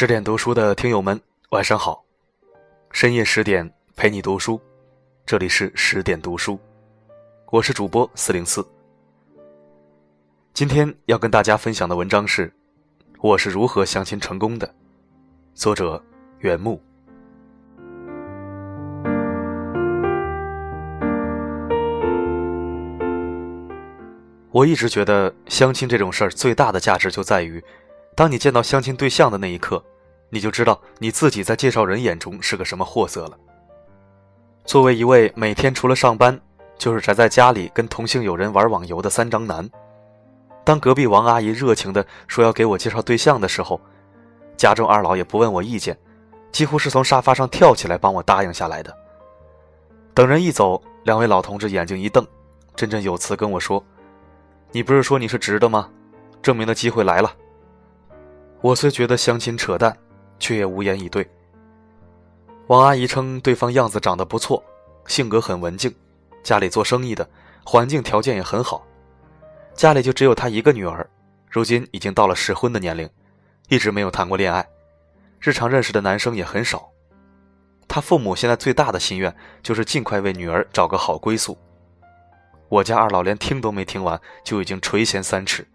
十点读书的听友们，晚上好！深夜十点陪你读书，这里是十点读书，我是主播四零四。今天要跟大家分享的文章是《我是如何相亲成功的》，作者袁木。我一直觉得相亲这种事儿最大的价值就在于，当你见到相亲对象的那一刻，你就知道你自己在介绍人眼中是个什么货色了。作为一位每天除了上班就是宅在家里跟同性友人玩网游的三张男，当隔壁王阿姨热情地说要给我介绍对象的时候，家中二老也不问我意见，几乎是从沙发上跳起来帮我答应下来的。等人一走，两位老同志眼睛一瞪，振振有词跟我说。你不是说你是直的吗？证明的机会来了。我虽觉得相亲扯淡，却也无言以对。王阿姨称对方样子长得不错，性格很文静，家里做生意的，环境条件也很好。家里就只有她一个女儿，如今已经到了适婚的年龄，一直没有谈过恋爱，日常认识的男生也很少。她父母现在最大的心愿就是尽快为女儿找个好归宿。我家二老连听都没听完，就已经垂涎三尺，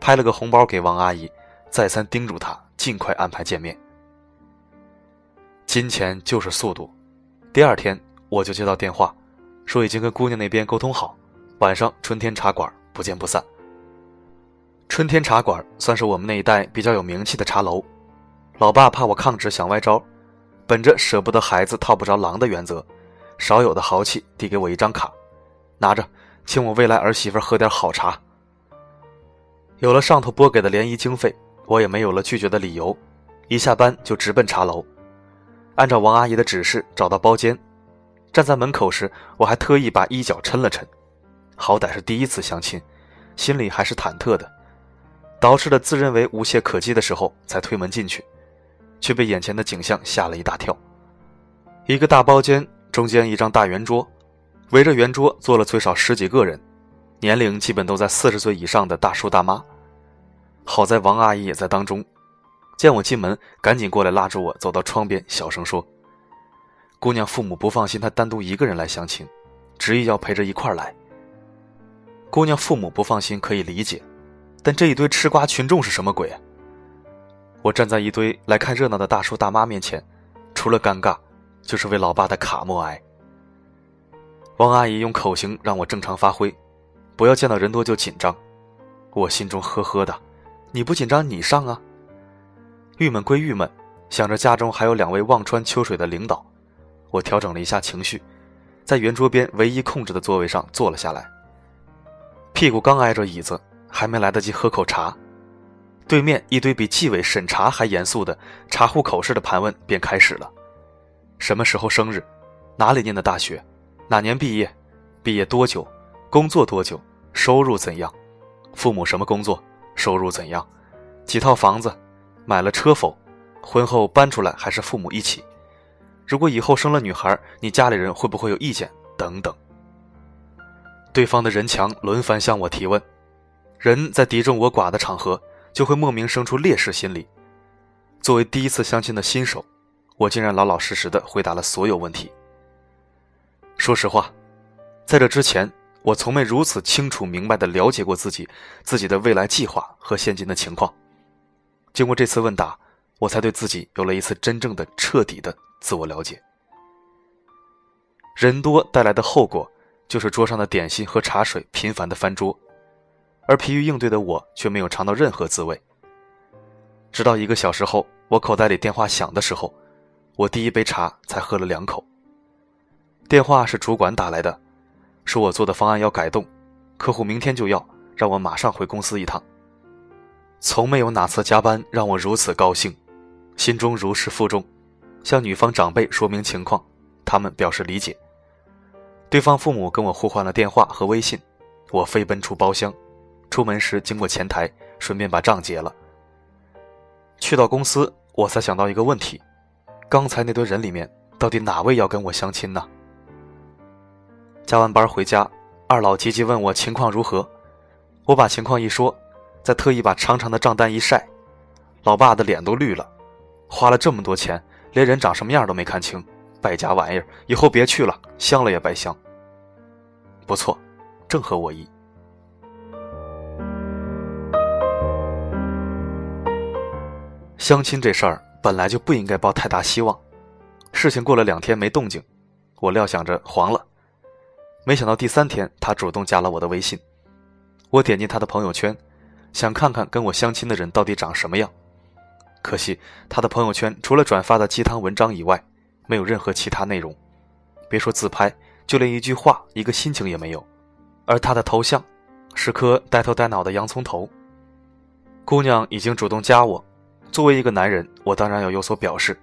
拍了个红包给王阿姨，再三叮嘱她尽快安排见面。金钱就是速度。第二天我就接到电话，说已经跟姑娘那边沟通好，晚上春天茶馆不见不散。春天茶馆算是我们那一带比较有名气的茶楼，老爸怕我抗旨想歪招，本着舍不得孩子套不着狼的原则，少有的豪气递给我一张卡。拿着，请我未来儿媳妇喝点好茶。有了上头拨给的联谊经费，我也没有了拒绝的理由，一下班就直奔茶楼。按照王阿姨的指示找到包间，站在门口时，我还特意把衣角抻了抻，好歹是第一次相亲，心里还是忐忑的。捯饬的自认为无懈可击的时候，才推门进去，却被眼前的景象吓了一大跳。一个大包间，中间一张大圆桌。围着圆桌坐了最少十几个人，年龄基本都在四十岁以上的大叔大妈。好在王阿姨也在当中，见我进门，赶紧过来拉住我，走到窗边，小声说：“姑娘父母不放心她单独一个人来相亲，执意要陪着一块来。”姑娘父母不放心可以理解，但这一堆吃瓜群众是什么鬼啊？我站在一堆来看热闹的大叔大妈面前，除了尴尬，就是为老爸的卡默哀。王阿姨用口型让我正常发挥，不要见到人多就紧张。我心中呵呵的，你不紧张你上啊。郁闷归郁闷，想着家中还有两位望穿秋水的领导，我调整了一下情绪，在圆桌边唯一空着的座位上坐了下来。屁股刚挨着椅子，还没来得及喝口茶，对面一堆比纪委审查还严肃的查户口式的盘问便开始了：什么时候生日？哪里念的大学？哪年毕业？毕业多久？工作多久？收入怎样？父母什么工作？收入怎样？几套房子？买了车否？婚后搬出来还是父母一起？如果以后生了女孩，你家里人会不会有意见？等等。对方的人墙轮番向我提问，人在敌众我寡的场合，就会莫名生出劣势心理。作为第一次相亲的新手，我竟然老老实实的回答了所有问题。说实话，在这之前，我从没如此清楚明白的了解过自己、自己的未来计划和现今的情况。经过这次问答，我才对自己有了一次真正的、彻底的自我了解。人多带来的后果，就是桌上的点心和茶水频繁的翻桌，而疲于应对的我却没有尝到任何滋味。直到一个小时后，我口袋里电话响的时候，我第一杯茶才喝了两口。电话是主管打来的，说我做的方案要改动，客户明天就要，让我马上回公司一趟。从没有哪次加班让我如此高兴，心中如释负重，向女方长辈说明情况，他们表示理解。对方父母跟我互换了电话和微信，我飞奔出包厢，出门时经过前台，顺便把账结了。去到公司，我才想到一个问题：刚才那堆人里面，到底哪位要跟我相亲呢？加完班回家，二老急急问我情况如何，我把情况一说，再特意把长长的账单一晒，老爸的脸都绿了，花了这么多钱，连人长什么样都没看清，败家玩意儿，以后别去了，香了也白香。不错，正合我意。相亲这事儿本来就不应该抱太大希望。事情过了两天没动静，我料想着黄了。没想到第三天，他主动加了我的微信。我点进他的朋友圈，想看看跟我相亲的人到底长什么样。可惜他的朋友圈除了转发的鸡汤文章以外，没有任何其他内容。别说自拍，就连一句话、一个心情也没有。而他的头像是颗呆头呆脑的洋葱头。姑娘已经主动加我。作为一个男人，我当然要有所表示。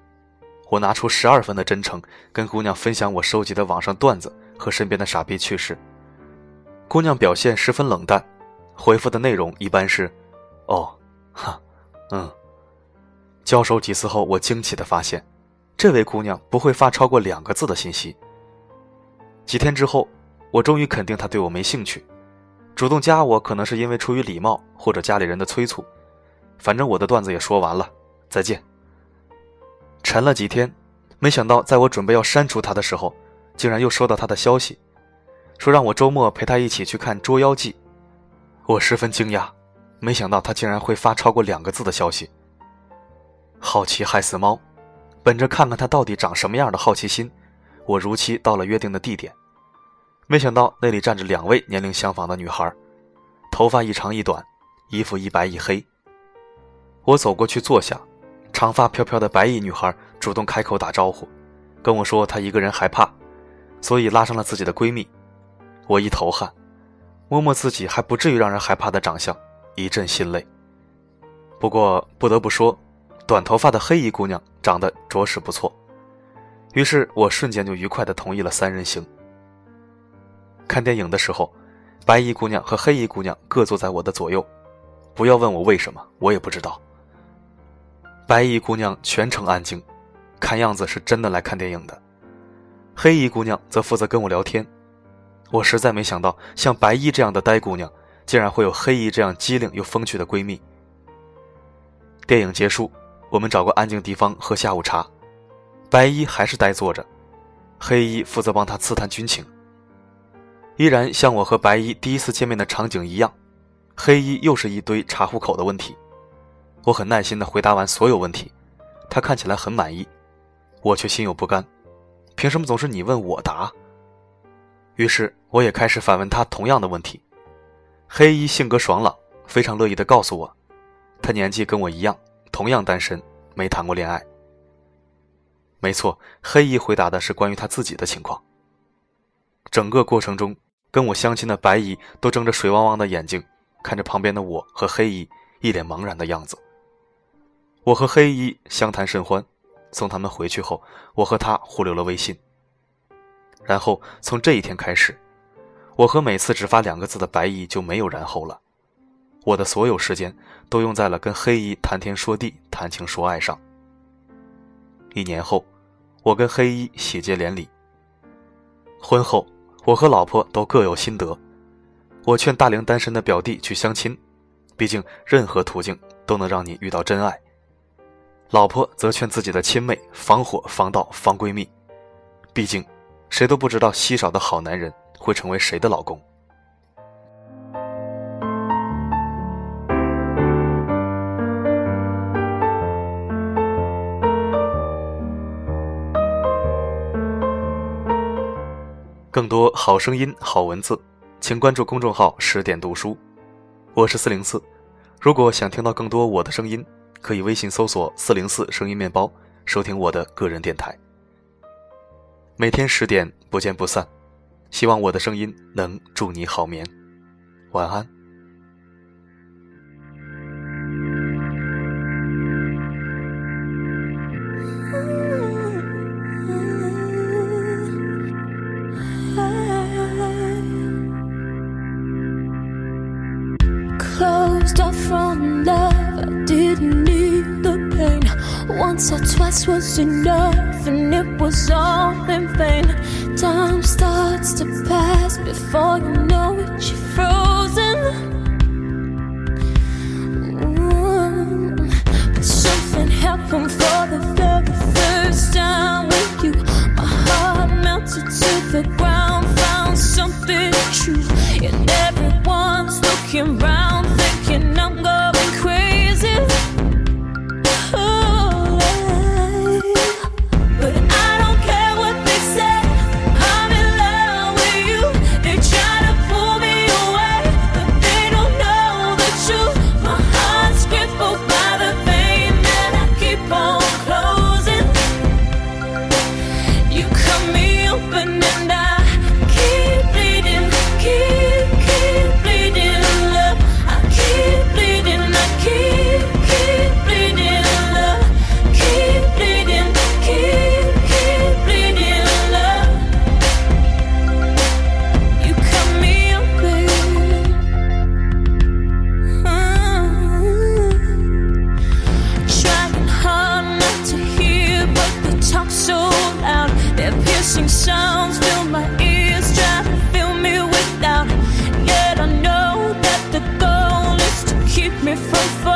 我拿出十二分的真诚，跟姑娘分享我收集的网上段子和身边的傻逼趣事。姑娘表现十分冷淡，回复的内容一般是：“哦，哈，嗯。”交手几次后，我惊奇的发现，这位姑娘不会发超过两个字的信息。几天之后，我终于肯定她对我没兴趣，主动加我可能是因为出于礼貌或者家里人的催促。反正我的段子也说完了，再见。沉了几天，没想到在我准备要删除她的时候，竟然又收到她的消息，说让我周末陪她一起去看《捉妖记》。我十分惊讶，没想到他竟然会发超过两个字的消息。好奇害死猫，本着看看他到底长什么样的好奇心，我如期到了约定的地点。没想到那里站着两位年龄相仿的女孩，头发一长一短，衣服一白一黑。我走过去坐下，长发飘飘的白衣女孩主动开口打招呼，跟我说她一个人害怕，所以拉上了自己的闺蜜。我一头汗，摸摸自己还不至于让人害怕的长相，一阵心累。不过不得不说，短头发的黑衣姑娘长得着实不错，于是我瞬间就愉快地同意了三人行。看电影的时候，白衣姑娘和黑衣姑娘各坐在我的左右，不要问我为什么，我也不知道。白衣姑娘全程安静，看样子是真的来看电影的。黑衣姑娘则负责跟我聊天。我实在没想到，像白衣这样的呆姑娘，竟然会有黑衣这样机灵又风趣的闺蜜。电影结束，我们找个安静地方喝下午茶。白衣还是呆坐着，黑衣负责帮她刺探军情。依然像我和白衣第一次见面的场景一样，黑衣又是一堆查户口的问题。我很耐心地回答完所有问题，他看起来很满意，我却心有不甘，凭什么总是你问我答？于是我也开始反问他同样的问题。黑衣性格爽朗，非常乐意地告诉我，他年纪跟我一样，同样单身，没谈过恋爱。没错，黑衣回答的是关于他自己的情况。整个过程中，跟我相亲的白衣都睁着水汪汪的眼睛，看着旁边的我和黑衣，一脸茫然的样子。我和黑衣相谈甚欢，送他们回去后，我和他互留了微信。然后从这一天开始，我和每次只发两个字的白衣就没有然后了。我的所有时间都用在了跟黑衣谈天说地、谈情说爱上。一年后，我跟黑衣喜结连理。婚后，我和老婆都各有心得。我劝大龄单身的表弟去相亲，毕竟任何途径都能让你遇到真爱。老婆则劝自己的亲妹防火防盗防闺蜜，毕竟，谁都不知道稀少的好男人会成为谁的老公。更多好声音、好文字，请关注公众号“十点读书”，我是四零四。如果想听到更多我的声音。可以微信搜索“四零四声音面包”，收听我的个人电台。每天十点不见不散，希望我的声音能助你好眠，晚安。once or twice was enough, was all in vain. Time starts to pass before you know different